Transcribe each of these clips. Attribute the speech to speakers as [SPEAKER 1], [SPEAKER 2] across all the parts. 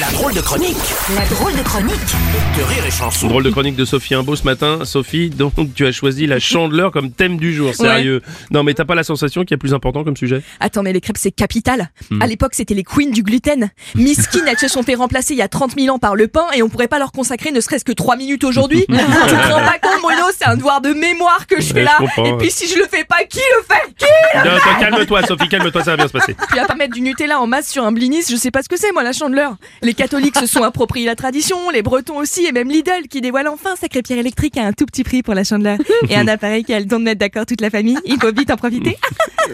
[SPEAKER 1] La drôle de chronique
[SPEAKER 2] La drôle de chronique
[SPEAKER 1] de Rire et Chanson.
[SPEAKER 3] Drôle de chronique de Sophie Imbeau ce matin. Sophie, donc tu as choisi la chandeleur comme thème du jour, sérieux. Non mais t'as pas la sensation qu'il y a plus important comme sujet?
[SPEAKER 4] Attends, mais les crêpes, c'est capital. À l'époque, c'était les queens du gluten. Miskin, elles se sont fait remplacer il y a 30 000 ans par le pain et on pourrait pas leur consacrer ne serait-ce que 3 minutes aujourd'hui. tu te rends pas compte, Bruno, c'est un devoir de mémoire que je fais là.
[SPEAKER 3] je
[SPEAKER 4] et puis si je le fais pas, qui le fait? Qui
[SPEAKER 3] Non, Calme-toi Sophie, calme-toi, ça va bien se passer.
[SPEAKER 4] Tu vas pas mettre du Nutella en masse sur un blinis, je sais pas ce que c'est moi la chandeleur. Les catholiques se sont appropriés la tradition, les bretons aussi et même Lidl qui dévoile enfin sa crêpière électrique à un tout petit prix pour la chandeleur. Et un appareil qui a le don de mettre d'accord toute la famille, il faut vite en profiter.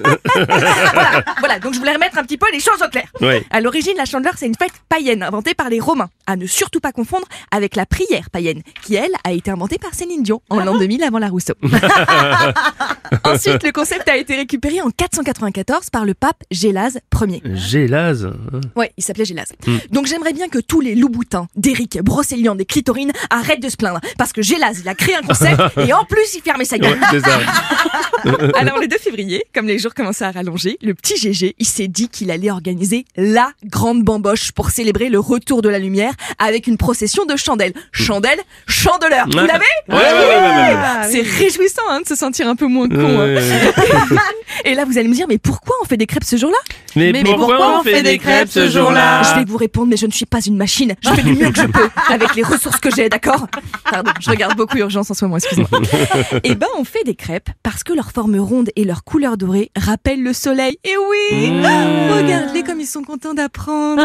[SPEAKER 4] voilà, voilà, donc je voulais remettre un petit peu les choses au clair.
[SPEAKER 3] Ouais.
[SPEAKER 4] À l'origine, la chandeleur, c'est une fête païenne inventée par les Romains. À ne surtout pas confondre avec la prière païenne, qui elle a été inventée par Céline Dion en l'an 2000 avant la Rousseau. Ensuite, le concept a été récupéré en 494 par le pape Gélase Ier.
[SPEAKER 3] Gélase.
[SPEAKER 4] Ouais, il s'appelait Gélase. Donc j'aimerais bien que tous les loups-boutins, d'Éric, Brocéliande et Clitorine arrêtent de se plaindre. Parce que Gélase, il a créé un concept et en plus il fermait sa gueule. Alors le 2 février, comme les jours commençaient à rallonger, le petit GG, il s'est dit qu'il allait organiser la grande bamboche pour célébrer le retour de la lumière avec une procession de chandelles. Chandelles, chandeleur. Vous
[SPEAKER 3] Ouais.
[SPEAKER 4] l'avez
[SPEAKER 3] Ouais, ouais, ouais, ouais, ouais,
[SPEAKER 4] C'est réjouissant hein, de se sentir un peu moins con. Hein. Et là, vous allez me dire, mais pourquoi on fait des crêpes ce jour-là?
[SPEAKER 3] Mais,
[SPEAKER 4] Mais
[SPEAKER 3] pourquoi, on fait des crêpes ce jour-là
[SPEAKER 4] Je vais vous répondre, mais je ne suis pas une machine. Je fais du mieux que je peux avec les ressources que j'ai, d'accord Pardon, je regarde beaucoup Urgence en ce moment, excusez-moi. Eh ben, on fait des crêpes parce que leur forme ronde et leur couleur dorée rappellent le soleil. Et oui Regarde-les comme ils sont contents d'apprendre.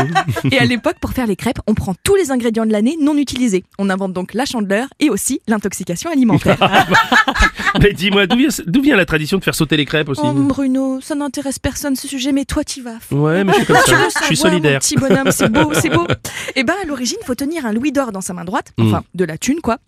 [SPEAKER 4] et à l'époque, pour faire les crêpes, on prend tous les ingrédients de l'année non utilisés. On invente donc la chandeleur et aussi l'intoxication alimentaire.
[SPEAKER 3] Mais dis-moi, d'où vient, d'où vient la tradition de faire sauter les crêpes aussi
[SPEAKER 4] Oh Bruno, ça n'intéresse personne ce sujet, mais toi t'y vas.
[SPEAKER 3] Ouais, mais je suis comme
[SPEAKER 4] Tu
[SPEAKER 3] ça. Je suis solidaire.
[SPEAKER 4] Mon petit bonhomme, c'est beau, c'est beau. Et ben à l'origine, faut tenir un louis d'or dans sa main droite, enfin de la thune quoi.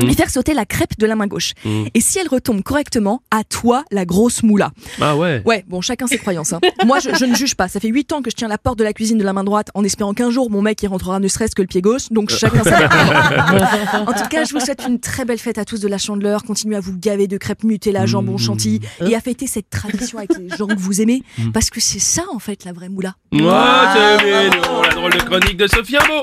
[SPEAKER 4] Et faire sauter la crêpe de la main gauche.
[SPEAKER 3] Mm.
[SPEAKER 4] Et si elle retombe correctement, à toi la grosse moula.
[SPEAKER 3] Ah ouais.
[SPEAKER 4] Ouais, bon, chacun ses croyances. hein. Moi, je, je ne juge pas. Ça fait 8 ans que je tiens la porte de la cuisine de la main droite en espérant qu'un jour mon mec y rentrera ne serait-ce que le pied gauche. Donc chacun sa En tout cas, je vous souhaite une très belle fête à tous de la chandeleur. Continuez à vous gaver de crêpes Nutella, jambon, chantilly et à fêter cette tradition avec les gens que vous aimez. Parce que c'est ça, en fait, la vraie moula.
[SPEAKER 3] Moi, c'est mignon, la drôle de chronique de Sophie Imbeau.